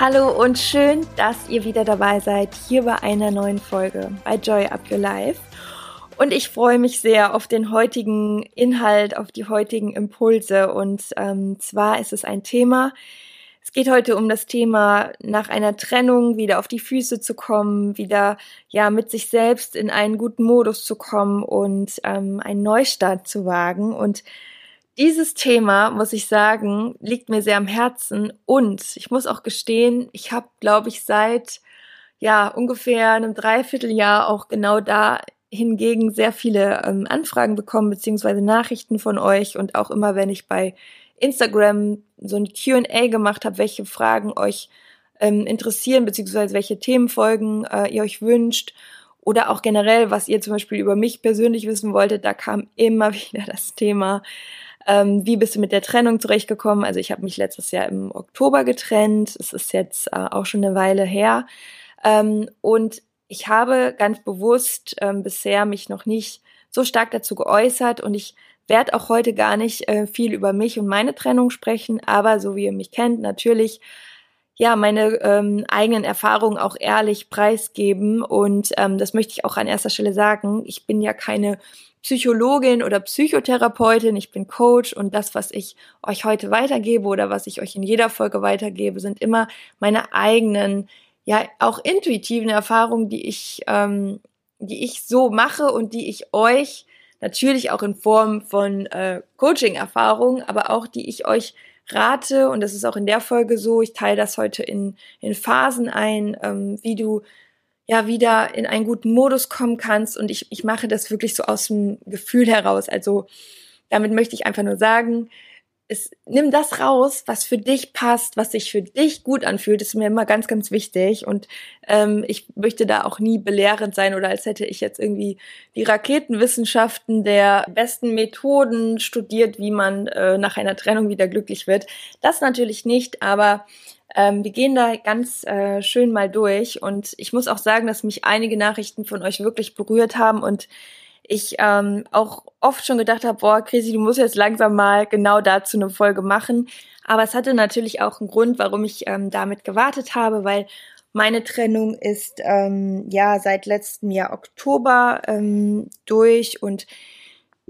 Hallo und schön, dass ihr wieder dabei seid hier bei einer neuen Folge bei Joy Up Your Life. Und ich freue mich sehr auf den heutigen Inhalt, auf die heutigen Impulse. Und ähm, zwar ist es ein Thema, es geht heute um das Thema, nach einer Trennung wieder auf die Füße zu kommen, wieder ja mit sich selbst in einen guten Modus zu kommen und ähm, einen Neustart zu wagen. Und dieses Thema, muss ich sagen, liegt mir sehr am Herzen und ich muss auch gestehen, ich habe, glaube ich, seit ja ungefähr einem Dreivierteljahr auch genau da hingegen sehr viele ähm, Anfragen bekommen beziehungsweise Nachrichten von euch und auch immer, wenn ich bei Instagram so ein Q&A gemacht habe, welche Fragen euch ähm, interessieren beziehungsweise welche Themenfolgen äh, ihr euch wünscht oder auch generell, was ihr zum Beispiel über mich persönlich wissen wolltet, da kam immer wieder das Thema ähm, wie bist du mit der Trennung zurechtgekommen? Also ich habe mich letztes Jahr im Oktober getrennt. Es ist jetzt äh, auch schon eine Weile her. Ähm, und ich habe ganz bewusst ähm, bisher mich noch nicht so stark dazu geäußert und ich werde auch heute gar nicht äh, viel über mich und meine Trennung sprechen, aber so wie ihr mich kennt, natürlich ja meine ähm, eigenen Erfahrungen auch ehrlich preisgeben und ähm, das möchte ich auch an erster Stelle sagen. Ich bin ja keine Psychologin oder Psychotherapeutin, ich bin Coach und das, was ich euch heute weitergebe oder was ich euch in jeder Folge weitergebe, sind immer meine eigenen, ja auch intuitiven Erfahrungen, die ich, ähm, die ich so mache und die ich euch natürlich auch in Form von äh, Coaching-Erfahrungen, aber auch die ich euch rate und das ist auch in der Folge so. Ich teile das heute in, in Phasen ein, ähm, wie du ja wieder in einen guten Modus kommen kannst. Und ich, ich mache das wirklich so aus dem Gefühl heraus. Also damit möchte ich einfach nur sagen, es, nimm das raus, was für dich passt, was sich für dich gut anfühlt. Ist mir immer ganz, ganz wichtig. Und ähm, ich möchte da auch nie belehrend sein oder als hätte ich jetzt irgendwie die Raketenwissenschaften der besten Methoden studiert, wie man äh, nach einer Trennung wieder glücklich wird. Das natürlich nicht, aber ähm, wir gehen da ganz äh, schön mal durch und ich muss auch sagen, dass mich einige Nachrichten von euch wirklich berührt haben und ich ähm, auch oft schon gedacht habe, boah, Chrissy, du musst jetzt langsam mal genau dazu eine Folge machen. Aber es hatte natürlich auch einen Grund, warum ich ähm, damit gewartet habe, weil meine Trennung ist ähm, ja seit letztem Jahr Oktober ähm, durch und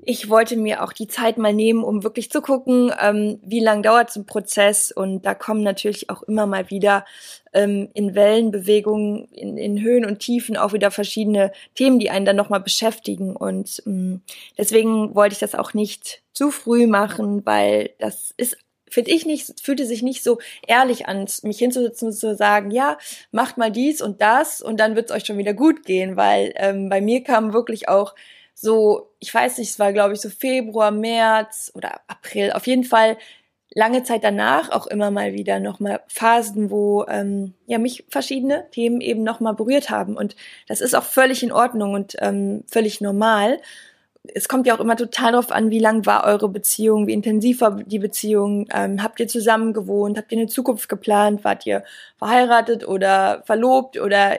ich wollte mir auch die Zeit mal nehmen, um wirklich zu gucken, ähm, wie lang dauert so ein Prozess. Und da kommen natürlich auch immer mal wieder ähm, in Wellenbewegungen, in, in Höhen und Tiefen auch wieder verschiedene Themen, die einen dann nochmal beschäftigen. Und ähm, deswegen wollte ich das auch nicht zu früh machen, weil das ist finde ich nicht, fühlte sich nicht so ehrlich an, mich hinzusetzen und zu sagen, ja, macht mal dies und das und dann wird es euch schon wieder gut gehen, weil ähm, bei mir kam wirklich auch so, ich weiß nicht, es war glaube ich so Februar, März oder April, auf jeden Fall lange Zeit danach auch immer mal wieder nochmal Phasen, wo ähm, ja mich verschiedene Themen eben nochmal berührt haben. Und das ist auch völlig in Ordnung und ähm, völlig normal. Es kommt ja auch immer total darauf an, wie lang war eure Beziehung, wie intensiv war die Beziehung, ähm, habt ihr zusammen gewohnt, habt ihr eine Zukunft geplant, wart ihr verheiratet oder verlobt oder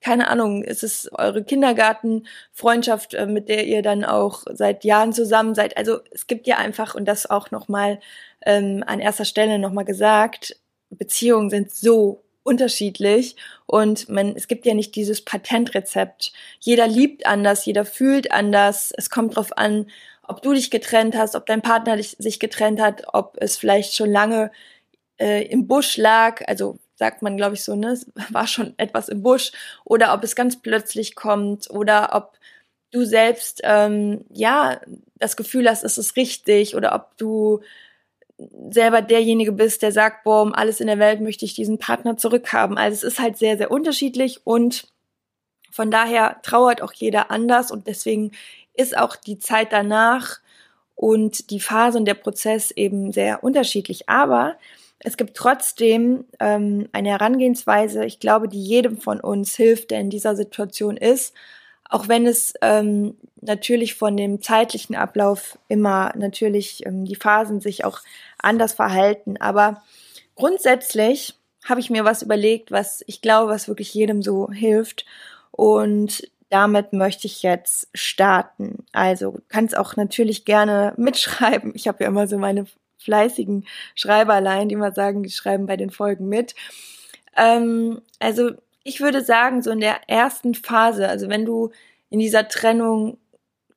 keine Ahnung, ist es eure Kindergartenfreundschaft, äh, mit der ihr dann auch seit Jahren zusammen seid. Also es gibt ja einfach, und das auch nochmal ähm, an erster Stelle nochmal gesagt, Beziehungen sind so unterschiedlich und man, es gibt ja nicht dieses Patentrezept. Jeder liebt anders, jeder fühlt anders. Es kommt drauf an, ob du dich getrennt hast, ob dein Partner dich, sich getrennt hat, ob es vielleicht schon lange äh, im Busch lag. Also sagt man, glaube ich, so, ne, es war schon etwas im Busch, oder ob es ganz plötzlich kommt, oder ob du selbst, ähm, ja, das Gefühl hast, es ist richtig, oder ob du selber derjenige bist, der sagt, boah, um alles in der Welt möchte ich diesen Partner zurückhaben. Also es ist halt sehr, sehr unterschiedlich und von daher trauert auch jeder anders und deswegen ist auch die Zeit danach und die Phase und der Prozess eben sehr unterschiedlich. Aber es gibt trotzdem ähm, eine Herangehensweise, ich glaube, die jedem von uns hilft, der in dieser Situation ist, auch wenn es ähm, natürlich von dem zeitlichen Ablauf immer natürlich ähm, die Phasen sich auch anders verhalten. Aber grundsätzlich habe ich mir was überlegt, was ich glaube, was wirklich jedem so hilft. Und damit möchte ich jetzt starten. Also kannst auch natürlich gerne mitschreiben. Ich habe ja immer so meine fleißigen Schreiberlein, die mal sagen, die schreiben bei den Folgen mit. Ähm, also ich würde sagen, so in der ersten Phase, also wenn du in dieser Trennung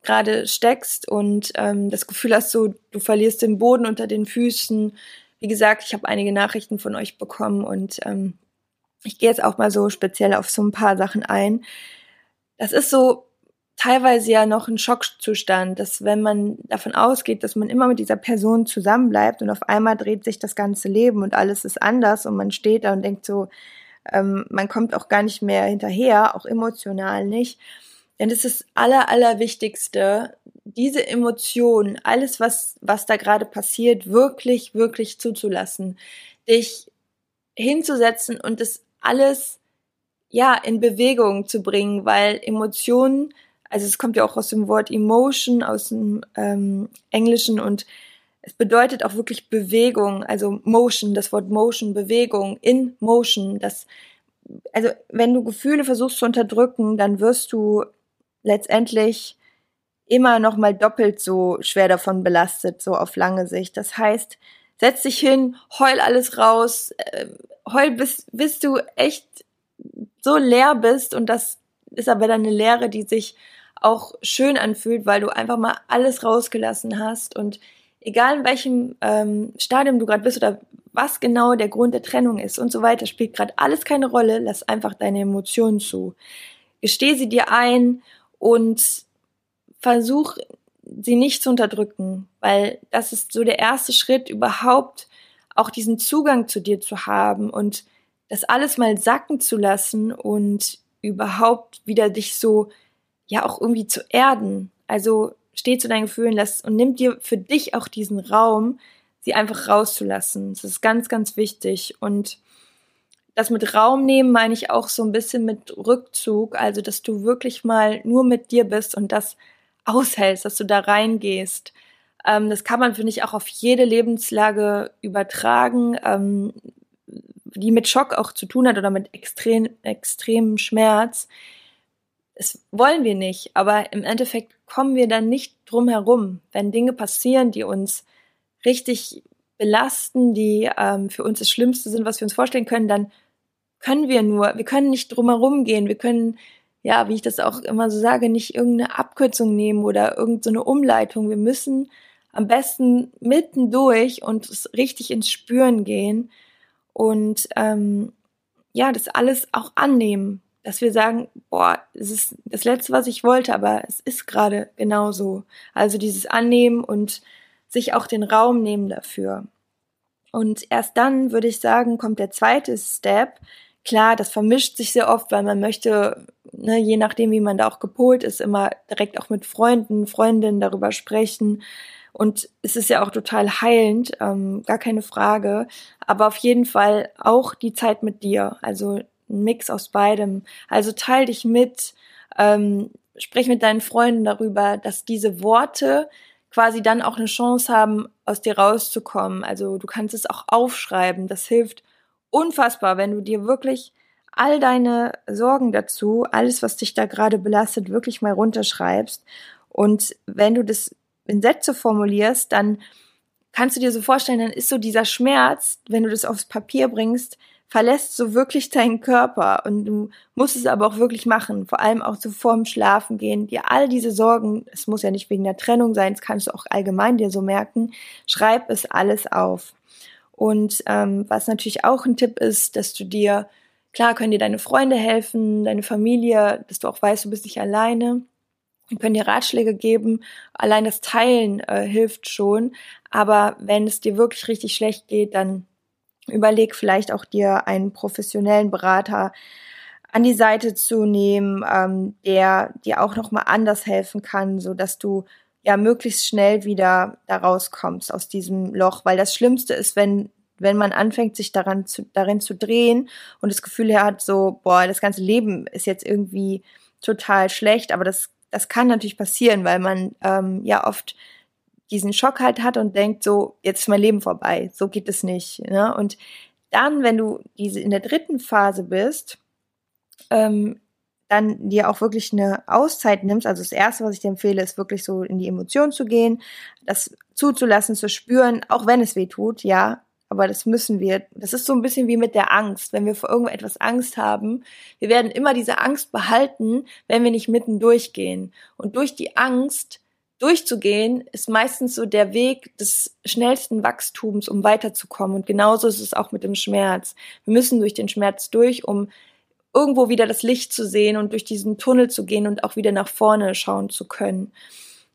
gerade steckst und ähm, das Gefühl hast, so du verlierst den Boden unter den Füßen. Wie gesagt, ich habe einige Nachrichten von euch bekommen und ähm, ich gehe jetzt auch mal so speziell auf so ein paar Sachen ein. Das ist so teilweise ja noch ein Schockzustand, dass wenn man davon ausgeht, dass man immer mit dieser Person zusammenbleibt und auf einmal dreht sich das ganze Leben und alles ist anders und man steht da und denkt so, ähm, man kommt auch gar nicht mehr hinterher, auch emotional nicht. Denn es ist das aller, allerwichtigste, diese Emotionen, alles, was, was da gerade passiert, wirklich, wirklich zuzulassen. Dich hinzusetzen und das alles, ja, in Bewegung zu bringen, weil Emotionen, also es kommt ja auch aus dem Wort Emotion, aus dem ähm, Englischen und es bedeutet auch wirklich Bewegung, also Motion, das Wort Motion, Bewegung, in Motion, das, also wenn du Gefühle versuchst zu unterdrücken, dann wirst du letztendlich immer noch mal doppelt so schwer davon belastet, so auf lange Sicht. Das heißt, setz dich hin, heul alles raus, äh, heul bis, bis du echt so leer bist und das ist aber dann eine Leere, die sich auch schön anfühlt, weil du einfach mal alles rausgelassen hast und egal in welchem ähm, Stadium du gerade bist oder was genau der Grund der Trennung ist und so weiter, spielt gerade alles keine Rolle. Lass einfach deine Emotionen zu. Gesteh sie dir ein und versuch sie nicht zu unterdrücken, weil das ist so der erste Schritt überhaupt auch diesen Zugang zu dir zu haben und das alles mal sacken zu lassen und überhaupt wieder dich so ja auch irgendwie zu erden. Also steh zu deinen Gefühlen lass und nimm dir für dich auch diesen Raum, sie einfach rauszulassen. Das ist ganz, ganz wichtig und das mit Raum nehmen meine ich auch so ein bisschen mit Rückzug, also dass du wirklich mal nur mit dir bist und das aushältst, dass du da reingehst. Ähm, das kann man, finde ich, auch auf jede Lebenslage übertragen, ähm, die mit Schock auch zu tun hat oder mit extrem, extremem Schmerz. Das wollen wir nicht, aber im Endeffekt kommen wir dann nicht drum herum, wenn Dinge passieren, die uns richtig belasten, die ähm, für uns das Schlimmste sind, was wir uns vorstellen können, dann können wir nur, wir können nicht drumherum gehen, wir können, ja, wie ich das auch immer so sage, nicht irgendeine Abkürzung nehmen oder irgendeine so Umleitung. Wir müssen am besten mittendurch und richtig ins Spüren gehen und ähm, ja, das alles auch annehmen, dass wir sagen, boah, es ist das Letzte, was ich wollte, aber es ist gerade genauso. Also dieses Annehmen und sich auch den Raum nehmen dafür. Und erst dann würde ich sagen, kommt der zweite Step, Klar, das vermischt sich sehr oft, weil man möchte, ne, je nachdem, wie man da auch gepolt ist, immer direkt auch mit Freunden, Freundinnen darüber sprechen. Und es ist ja auch total heilend, ähm, gar keine Frage. Aber auf jeden Fall auch die Zeit mit dir. Also ein Mix aus beidem. Also teil dich mit, ähm, sprech mit deinen Freunden darüber, dass diese Worte quasi dann auch eine Chance haben, aus dir rauszukommen. Also du kannst es auch aufschreiben. Das hilft unfassbar, wenn du dir wirklich all deine Sorgen dazu, alles, was dich da gerade belastet, wirklich mal runterschreibst. Und wenn du das in Sätze formulierst, dann kannst du dir so vorstellen, dann ist so dieser Schmerz, wenn du das aufs Papier bringst, verlässt so wirklich deinen Körper und du musst es aber auch wirklich machen, vor allem auch so vorm Schlafen gehen, dir all diese Sorgen, es muss ja nicht wegen der Trennung sein, das kannst du auch allgemein dir so merken, schreib es alles auf. Und ähm, was natürlich auch ein Tipp ist, dass du dir, klar können dir deine Freunde helfen, deine Familie, dass du auch weißt, du bist nicht alleine. Die können dir Ratschläge geben. Allein das Teilen äh, hilft schon. Aber wenn es dir wirklich richtig schlecht geht, dann überleg vielleicht auch dir einen professionellen Berater an die Seite zu nehmen, ähm, der dir auch noch mal anders helfen kann, so dass du ja möglichst schnell wieder da rauskommst aus diesem Loch, weil das Schlimmste ist, wenn wenn man anfängt, sich daran zu, darin zu drehen und das Gefühl hat, so, boah, das ganze Leben ist jetzt irgendwie total schlecht, aber das, das kann natürlich passieren, weil man ähm, ja oft diesen Schock halt hat und denkt, so, jetzt ist mein Leben vorbei, so geht es nicht. Ne? Und dann, wenn du diese in der dritten Phase bist, ähm, dann dir auch wirklich eine Auszeit nimmst. Also das erste, was ich dir empfehle, ist wirklich so in die Emotionen zu gehen, das zuzulassen, zu spüren, auch wenn es weh tut, ja. Aber das müssen wir. Das ist so ein bisschen wie mit der Angst. Wenn wir vor irgendetwas Angst haben, wir werden immer diese Angst behalten, wenn wir nicht mitten durchgehen. Und durch die Angst durchzugehen, ist meistens so der Weg des schnellsten Wachstums, um weiterzukommen. Und genauso ist es auch mit dem Schmerz. Wir müssen durch den Schmerz durch, um irgendwo wieder das Licht zu sehen und durch diesen Tunnel zu gehen und auch wieder nach vorne schauen zu können.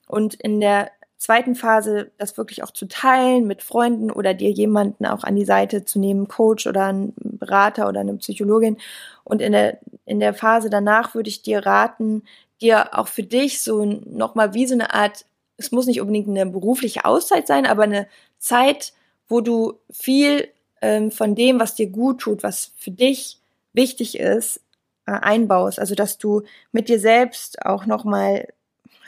Und in der zweiten Phase das wirklich auch zu teilen mit Freunden oder dir jemanden auch an die Seite zu nehmen, Coach oder einen Berater oder eine Psychologin. Und in der, in der Phase danach würde ich dir raten, dir auch für dich so nochmal wie so eine Art, es muss nicht unbedingt eine berufliche Auszeit sein, aber eine Zeit, wo du viel ähm, von dem, was dir gut tut, was für dich wichtig ist, äh, einbaust. Also dass du mit dir selbst auch nochmal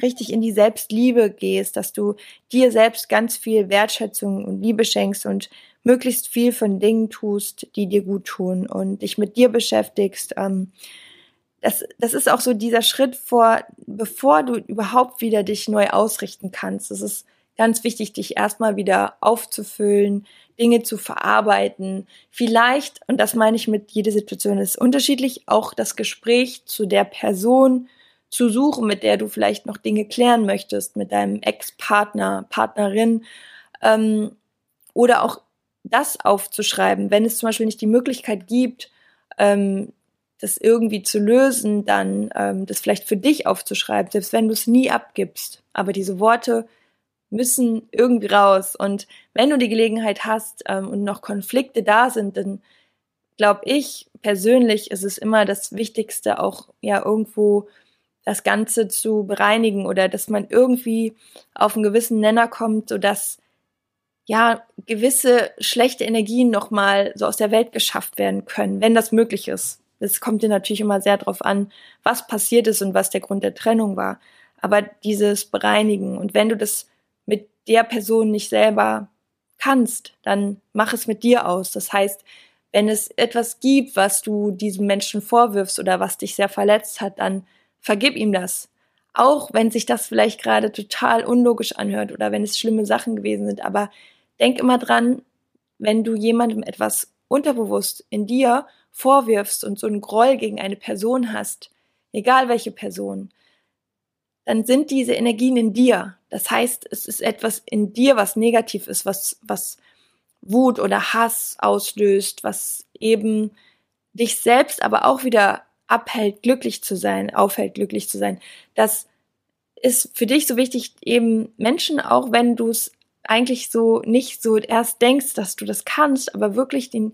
richtig in die Selbstliebe gehst, dass du dir selbst ganz viel Wertschätzung und Liebe schenkst und möglichst viel von Dingen tust, die dir gut tun und dich mit dir beschäftigst. Ähm, das, das ist auch so dieser Schritt vor, bevor du überhaupt wieder dich neu ausrichten kannst. Es ist ganz wichtig, dich erstmal wieder aufzufüllen, Dinge zu verarbeiten. Vielleicht, und das meine ich mit jede Situation ist unterschiedlich, auch das Gespräch zu der Person zu suchen, mit der du vielleicht noch Dinge klären möchtest, mit deinem Ex-Partner, Partnerin, ähm, oder auch das aufzuschreiben, wenn es zum Beispiel nicht die Möglichkeit gibt, ähm, das irgendwie zu lösen, dann ähm, das vielleicht für dich aufzuschreiben, selbst wenn du es nie abgibst. Aber diese Worte müssen irgendwie raus. Und wenn du die Gelegenheit hast ähm, und noch Konflikte da sind, dann glaube ich persönlich ist es immer das Wichtigste, auch ja irgendwo das Ganze zu bereinigen oder dass man irgendwie auf einen gewissen Nenner kommt, sodass ja gewisse schlechte Energien nochmal so aus der Welt geschafft werden können, wenn das möglich ist. Es kommt dir natürlich immer sehr darauf an, was passiert ist und was der Grund der Trennung war. Aber dieses Bereinigen und wenn du das mit der Person nicht selber kannst, dann mach es mit dir aus. Das heißt, wenn es etwas gibt, was du diesem Menschen vorwirfst oder was dich sehr verletzt hat, dann vergib ihm das. Auch wenn sich das vielleicht gerade total unlogisch anhört oder wenn es schlimme Sachen gewesen sind. Aber denk immer dran, wenn du jemandem etwas unterbewusst in dir vorwirfst und so einen Groll gegen eine Person hast, egal welche Person, dann sind diese Energien in dir. Das heißt, es ist etwas in dir, was negativ ist, was, was Wut oder Hass auslöst, was eben dich selbst aber auch wieder abhält, glücklich zu sein, aufhält, glücklich zu sein. Das ist für dich so wichtig, eben Menschen, auch wenn du es eigentlich so nicht so erst denkst, dass du das kannst, aber wirklich den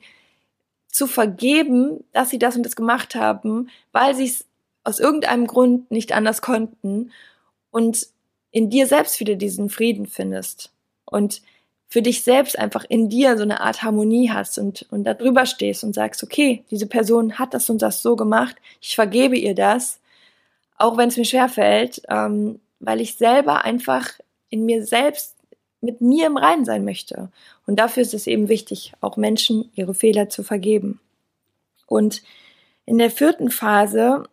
zu vergeben, dass sie das und das gemacht haben, weil sie es aus irgendeinem Grund nicht anders konnten und in dir selbst wieder diesen Frieden findest und für dich selbst einfach in dir so eine Art Harmonie hast und, und da drüber stehst und sagst, okay, diese Person hat das und das so gemacht, ich vergebe ihr das, auch wenn es mir schwer fällt, ähm, weil ich selber einfach in mir selbst mit mir im Reinen sein möchte. Und dafür ist es eben wichtig, auch Menschen ihre Fehler zu vergeben. Und in der vierten Phase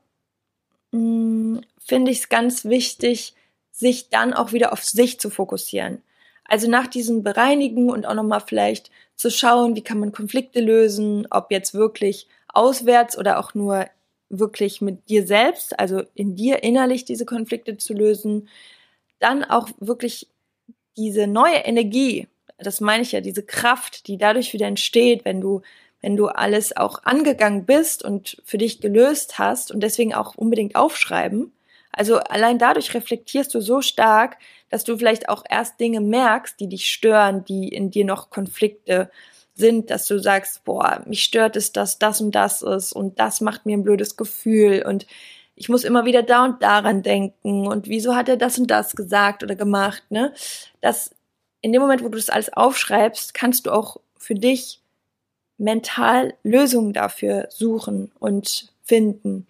hm, finde ich es ganz wichtig, sich dann auch wieder auf sich zu fokussieren. Also nach diesem Bereinigen und auch nochmal vielleicht zu schauen, wie kann man Konflikte lösen, ob jetzt wirklich auswärts oder auch nur wirklich mit dir selbst, also in dir innerlich diese Konflikte zu lösen, dann auch wirklich diese neue Energie, das meine ich ja, diese Kraft, die dadurch wieder entsteht, wenn du wenn du alles auch angegangen bist und für dich gelöst hast und deswegen auch unbedingt aufschreiben. Also allein dadurch reflektierst du so stark, dass du vielleicht auch erst Dinge merkst, die dich stören, die in dir noch Konflikte sind, dass du sagst, boah, mich stört es, dass das und das ist und das macht mir ein blödes Gefühl und ich muss immer wieder da und daran denken und wieso hat er das und das gesagt oder gemacht, ne? Dass in dem Moment, wo du das alles aufschreibst, kannst du auch für dich mental Lösungen dafür suchen und finden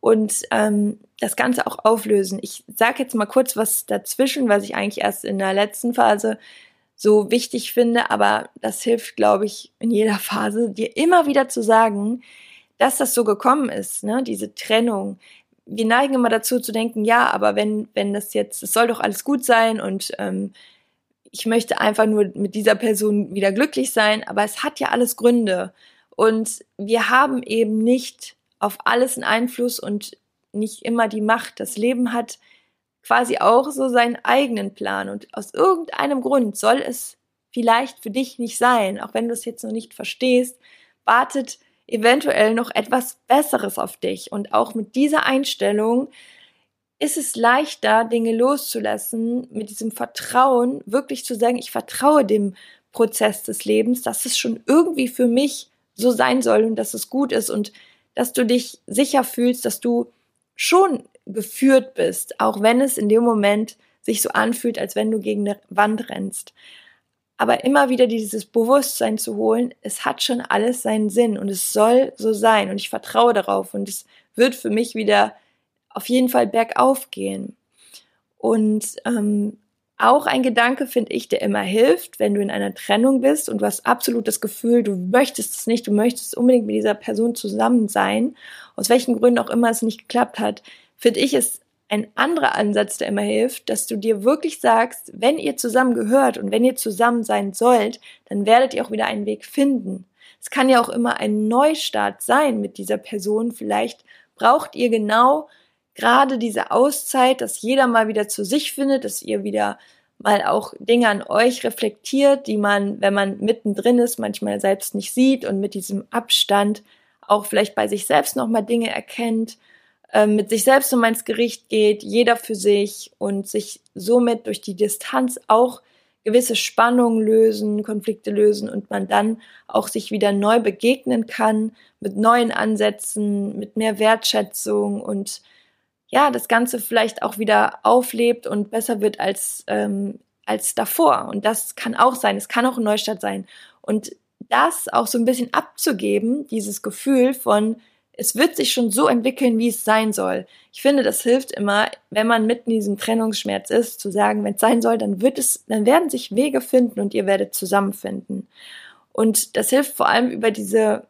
und ähm, das Ganze auch auflösen. Ich sage jetzt mal kurz was dazwischen, was ich eigentlich erst in der letzten Phase so wichtig finde, aber das hilft, glaube ich, in jeder Phase, dir immer wieder zu sagen, dass das so gekommen ist, ne? diese Trennung. Wir neigen immer dazu zu denken, ja, aber wenn, wenn das jetzt, es soll doch alles gut sein und ähm, ich möchte einfach nur mit dieser Person wieder glücklich sein, aber es hat ja alles Gründe. Und wir haben eben nicht auf alles einen Einfluss und nicht immer die Macht. Das Leben hat quasi auch so seinen eigenen Plan und aus irgendeinem Grund soll es vielleicht für dich nicht sein, auch wenn du es jetzt noch nicht verstehst, wartet eventuell noch etwas Besseres auf dich. Und auch mit dieser Einstellung ist es leichter, Dinge loszulassen, mit diesem Vertrauen wirklich zu sagen, ich vertraue dem Prozess des Lebens, dass es schon irgendwie für mich so sein soll und dass es gut ist und dass du dich sicher fühlst, dass du schon geführt bist, auch wenn es in dem Moment sich so anfühlt, als wenn du gegen eine Wand rennst. Aber immer wieder dieses Bewusstsein zu holen, es hat schon alles seinen Sinn und es soll so sein und ich vertraue darauf und es wird für mich wieder auf jeden Fall bergauf gehen. Und ähm, auch ein Gedanke, finde ich, der immer hilft, wenn du in einer Trennung bist und du hast absolut das Gefühl, du möchtest es nicht, du möchtest unbedingt mit dieser Person zusammen sein, aus welchen Gründen auch immer es nicht geklappt hat, finde ich es ein anderer Ansatz, der immer hilft, dass du dir wirklich sagst, wenn ihr zusammen gehört und wenn ihr zusammen sein sollt, dann werdet ihr auch wieder einen Weg finden. Es kann ja auch immer ein Neustart sein mit dieser Person. Vielleicht braucht ihr genau gerade diese Auszeit, dass jeder mal wieder zu sich findet, dass ihr wieder mal auch Dinge an euch reflektiert, die man, wenn man mittendrin ist, manchmal selbst nicht sieht und mit diesem Abstand auch vielleicht bei sich selbst nochmal Dinge erkennt, mit sich selbst nochmal ins Gericht geht, jeder für sich und sich somit durch die Distanz auch gewisse Spannungen lösen, Konflikte lösen und man dann auch sich wieder neu begegnen kann mit neuen Ansätzen, mit mehr Wertschätzung und ja, das Ganze vielleicht auch wieder auflebt und besser wird als, ähm, als davor. Und das kann auch sein. Es kann auch ein Neustart sein. Und das auch so ein bisschen abzugeben, dieses Gefühl von, es wird sich schon so entwickeln, wie es sein soll. Ich finde, das hilft immer, wenn man mitten in diesem Trennungsschmerz ist, zu sagen, wenn es sein soll, dann wird es, dann werden sich Wege finden und ihr werdet zusammenfinden. Und das hilft vor allem über diese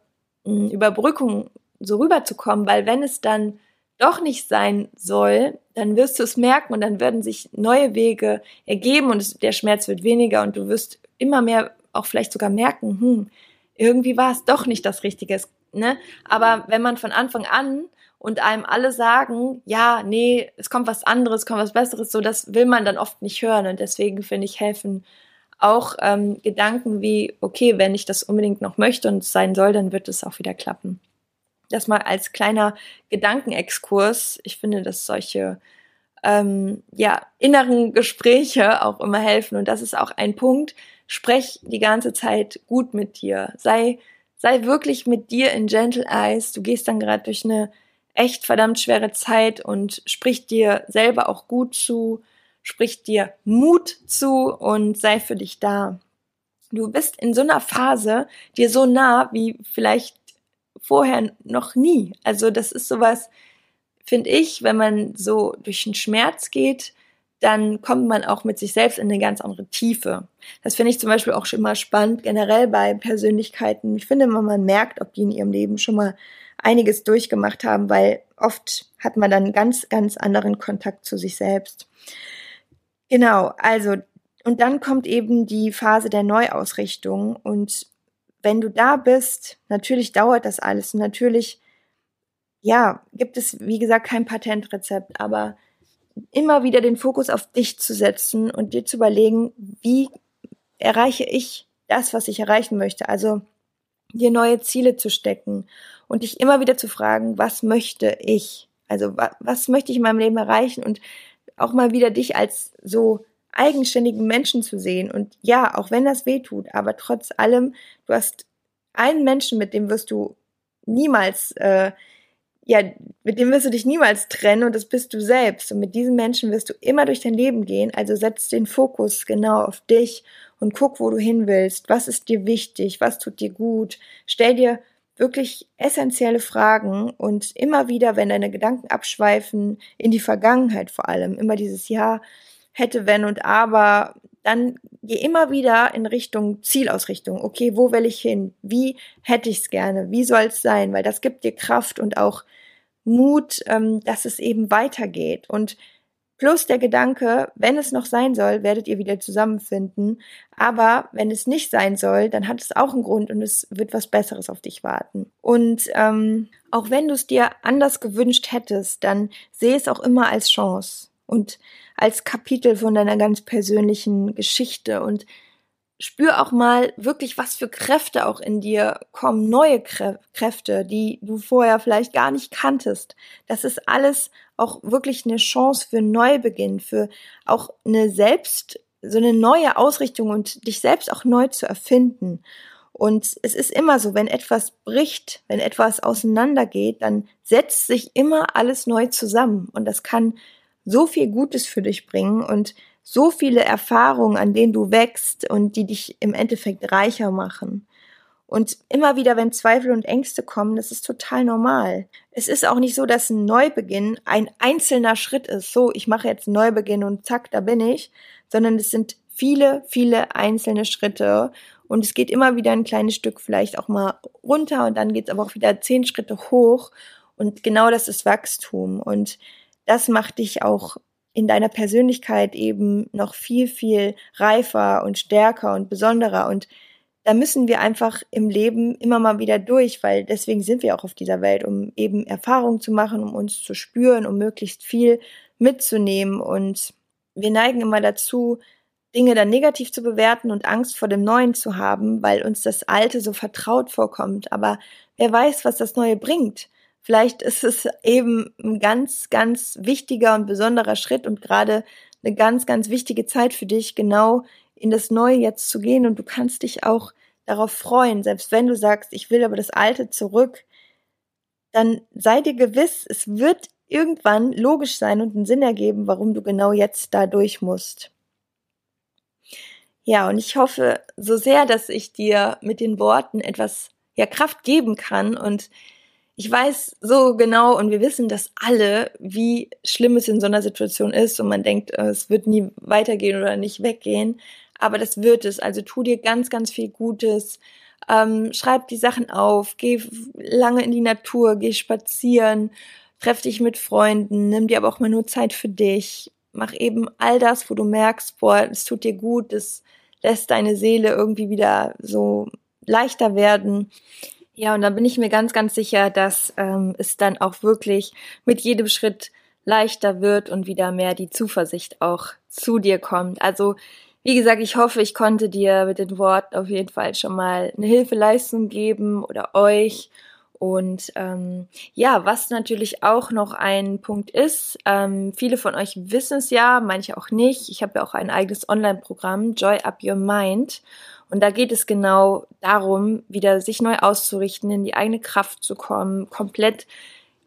hm, Überbrückung so rüberzukommen, weil wenn es dann doch nicht sein soll, dann wirst du es merken und dann werden sich neue Wege ergeben und es, der Schmerz wird weniger und du wirst immer mehr auch vielleicht sogar merken, hm, irgendwie war es doch nicht das Richtige. Ne? Aber wenn man von Anfang an und einem alle sagen, ja, nee, es kommt was anderes, kommt was Besseres, so das will man dann oft nicht hören und deswegen finde ich helfen auch ähm, Gedanken wie, okay, wenn ich das unbedingt noch möchte und es sein soll, dann wird es auch wieder klappen das mal als kleiner Gedankenexkurs. Ich finde, dass solche ähm, ja, inneren Gespräche auch immer helfen. Und das ist auch ein Punkt. Sprech die ganze Zeit gut mit dir. Sei, sei wirklich mit dir in Gentle Eyes. Du gehst dann gerade durch eine echt verdammt schwere Zeit und sprich dir selber auch gut zu, sprich dir Mut zu und sei für dich da. Du bist in so einer Phase dir so nah wie vielleicht vorher noch nie. Also das ist sowas, finde ich, wenn man so durch den Schmerz geht, dann kommt man auch mit sich selbst in eine ganz andere Tiefe. Das finde ich zum Beispiel auch schon mal spannend, generell bei Persönlichkeiten. Ich finde, wenn man merkt, ob die in ihrem Leben schon mal einiges durchgemacht haben, weil oft hat man dann ganz, ganz anderen Kontakt zu sich selbst. Genau, also, und dann kommt eben die Phase der Neuausrichtung und wenn du da bist, natürlich dauert das alles und natürlich, ja, gibt es, wie gesagt, kein Patentrezept, aber immer wieder den Fokus auf dich zu setzen und dir zu überlegen, wie erreiche ich das, was ich erreichen möchte. Also dir neue Ziele zu stecken und dich immer wieder zu fragen, was möchte ich? Also was, was möchte ich in meinem Leben erreichen und auch mal wieder dich als so eigenständigen Menschen zu sehen. Und ja, auch wenn das weh tut, aber trotz allem, du hast einen Menschen, mit dem wirst du niemals, äh, ja, mit dem wirst du dich niemals trennen und das bist du selbst. Und mit diesen Menschen wirst du immer durch dein Leben gehen. Also setz den Fokus genau auf dich und guck, wo du hin willst, was ist dir wichtig, was tut dir gut. Stell dir wirklich essentielle Fragen und immer wieder, wenn deine Gedanken abschweifen, in die Vergangenheit vor allem, immer dieses Ja, hätte, wenn und aber, dann geh immer wieder in Richtung Zielausrichtung. Okay, wo will ich hin? Wie hätte ich es gerne? Wie soll es sein? Weil das gibt dir Kraft und auch Mut, ähm, dass es eben weitergeht. Und plus der Gedanke, wenn es noch sein soll, werdet ihr wieder zusammenfinden. Aber wenn es nicht sein soll, dann hat es auch einen Grund und es wird was Besseres auf dich warten. Und ähm, auch wenn du es dir anders gewünscht hättest, dann sehe es auch immer als Chance und als Kapitel von deiner ganz persönlichen Geschichte und spür auch mal wirklich, was für Kräfte auch in dir kommen, neue Kräfte, die du vorher vielleicht gar nicht kanntest. Das ist alles auch wirklich eine Chance für Neubeginn, für auch eine selbst, so eine neue Ausrichtung und dich selbst auch neu zu erfinden. Und es ist immer so, wenn etwas bricht, wenn etwas auseinandergeht, dann setzt sich immer alles neu zusammen. Und das kann so viel Gutes für dich bringen und so viele Erfahrungen, an denen du wächst und die dich im Endeffekt reicher machen. Und immer wieder, wenn Zweifel und Ängste kommen, das ist total normal. Es ist auch nicht so, dass ein Neubeginn ein einzelner Schritt ist. So, ich mache jetzt einen Neubeginn und zack, da bin ich. Sondern es sind viele, viele einzelne Schritte. Und es geht immer wieder ein kleines Stück vielleicht auch mal runter und dann geht es aber auch wieder zehn Schritte hoch. Und genau das ist Wachstum. Und das macht dich auch in deiner Persönlichkeit eben noch viel, viel reifer und stärker und besonderer. Und da müssen wir einfach im Leben immer mal wieder durch, weil deswegen sind wir auch auf dieser Welt, um eben Erfahrungen zu machen, um uns zu spüren, um möglichst viel mitzunehmen. Und wir neigen immer dazu, Dinge dann negativ zu bewerten und Angst vor dem Neuen zu haben, weil uns das Alte so vertraut vorkommt. Aber wer weiß, was das Neue bringt. Vielleicht ist es eben ein ganz, ganz wichtiger und besonderer Schritt und gerade eine ganz, ganz wichtige Zeit für dich, genau in das Neue jetzt zu gehen und du kannst dich auch darauf freuen, selbst wenn du sagst, ich will aber das Alte zurück, dann sei dir gewiss, es wird irgendwann logisch sein und einen Sinn ergeben, warum du genau jetzt da durch musst. Ja, und ich hoffe so sehr, dass ich dir mit den Worten etwas ja Kraft geben kann und ich weiß so genau und wir wissen das alle, wie schlimm es in so einer Situation ist und man denkt, äh, es wird nie weitergehen oder nicht weggehen. Aber das wird es. Also tu dir ganz, ganz viel Gutes. Ähm, schreib die Sachen auf, geh lange in die Natur, geh spazieren, treff dich mit Freunden, nimm dir aber auch mal nur Zeit für dich. Mach eben all das, wo du merkst, boah, es tut dir gut, es lässt deine Seele irgendwie wieder so leichter werden. Ja, und da bin ich mir ganz, ganz sicher, dass ähm, es dann auch wirklich mit jedem Schritt leichter wird und wieder mehr die Zuversicht auch zu dir kommt. Also, wie gesagt, ich hoffe, ich konnte dir mit den Worten auf jeden Fall schon mal eine Hilfeleistung geben oder euch. Und ähm, ja, was natürlich auch noch ein Punkt ist, ähm, viele von euch wissen es ja, manche auch nicht. Ich habe ja auch ein eigenes Online-Programm, Joy Up Your Mind. Und da geht es genau darum, wieder sich neu auszurichten, in die eigene Kraft zu kommen, komplett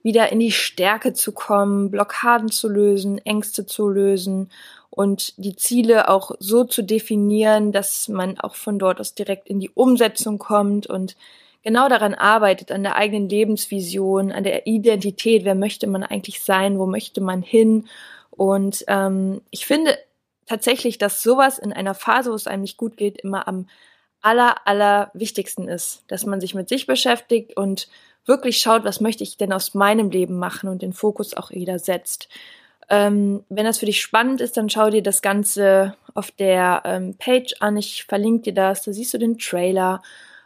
wieder in die Stärke zu kommen, Blockaden zu lösen, Ängste zu lösen und die Ziele auch so zu definieren, dass man auch von dort aus direkt in die Umsetzung kommt und genau daran arbeitet, an der eigenen Lebensvision, an der Identität, wer möchte man eigentlich sein, wo möchte man hin. Und ähm, ich finde, tatsächlich, dass sowas in einer Phase, wo es einem nicht gut geht, immer am aller, aller wichtigsten ist, dass man sich mit sich beschäftigt und wirklich schaut, was möchte ich denn aus meinem Leben machen und den Fokus auch wieder setzt. Ähm, wenn das für dich spannend ist, dann schau dir das Ganze auf der ähm, Page an. Ich verlinke dir das. Da siehst du den Trailer.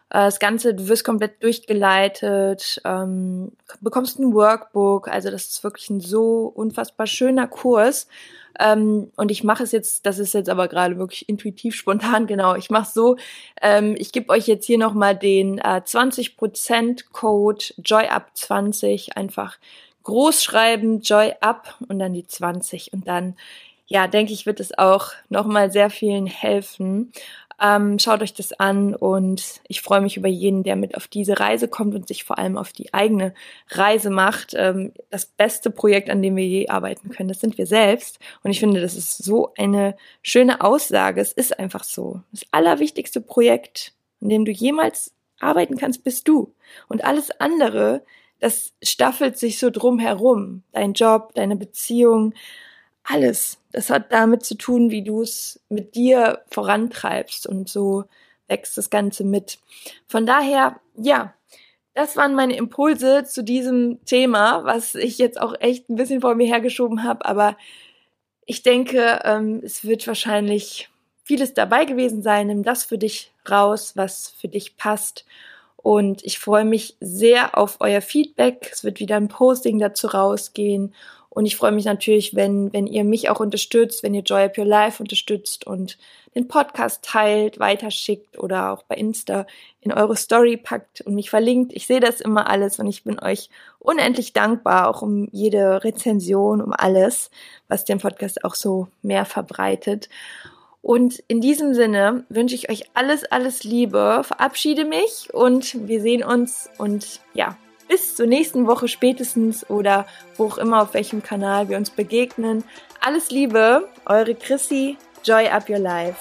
Äh, das Ganze, du wirst komplett durchgeleitet, ähm, bekommst ein Workbook. Also das ist wirklich ein so unfassbar schöner Kurs. Ähm, und ich mache es jetzt, das ist jetzt aber gerade wirklich intuitiv, spontan, genau. Ich mache so, ähm, ich gebe euch jetzt hier nochmal den äh, 20% Code JoyUp20, einfach groß schreiben, JoyUp und dann die 20 und dann ja, denke ich, wird es auch nochmal sehr vielen helfen. Ähm, schaut euch das an und ich freue mich über jeden, der mit auf diese Reise kommt und sich vor allem auf die eigene Reise macht. Ähm, das beste Projekt, an dem wir je arbeiten können, das sind wir selbst. Und ich finde, das ist so eine schöne Aussage. Es ist einfach so. Das allerwichtigste Projekt, an dem du jemals arbeiten kannst, bist du. Und alles andere, das staffelt sich so drum herum. Dein Job, deine Beziehung, alles. Das hat damit zu tun, wie du es mit dir vorantreibst und so wächst das Ganze mit. Von daher, ja, das waren meine Impulse zu diesem Thema, was ich jetzt auch echt ein bisschen vor mir hergeschoben habe, aber ich denke, ähm, es wird wahrscheinlich vieles dabei gewesen sein. Nimm das für dich raus, was für dich passt. Und ich freue mich sehr auf euer Feedback. Es wird wieder ein Posting dazu rausgehen. Und ich freue mich natürlich, wenn, wenn ihr mich auch unterstützt, wenn ihr Joy Up Your Life unterstützt und den Podcast teilt, weiterschickt oder auch bei Insta in eure Story packt und mich verlinkt. Ich sehe das immer alles und ich bin euch unendlich dankbar, auch um jede Rezension, um alles, was den Podcast auch so mehr verbreitet. Und in diesem Sinne wünsche ich euch alles, alles Liebe, verabschiede mich und wir sehen uns und ja, bis zur nächsten Woche spätestens oder wo auch immer auf welchem Kanal wir uns begegnen. Alles Liebe, eure Chrissy, Joy Up Your Life.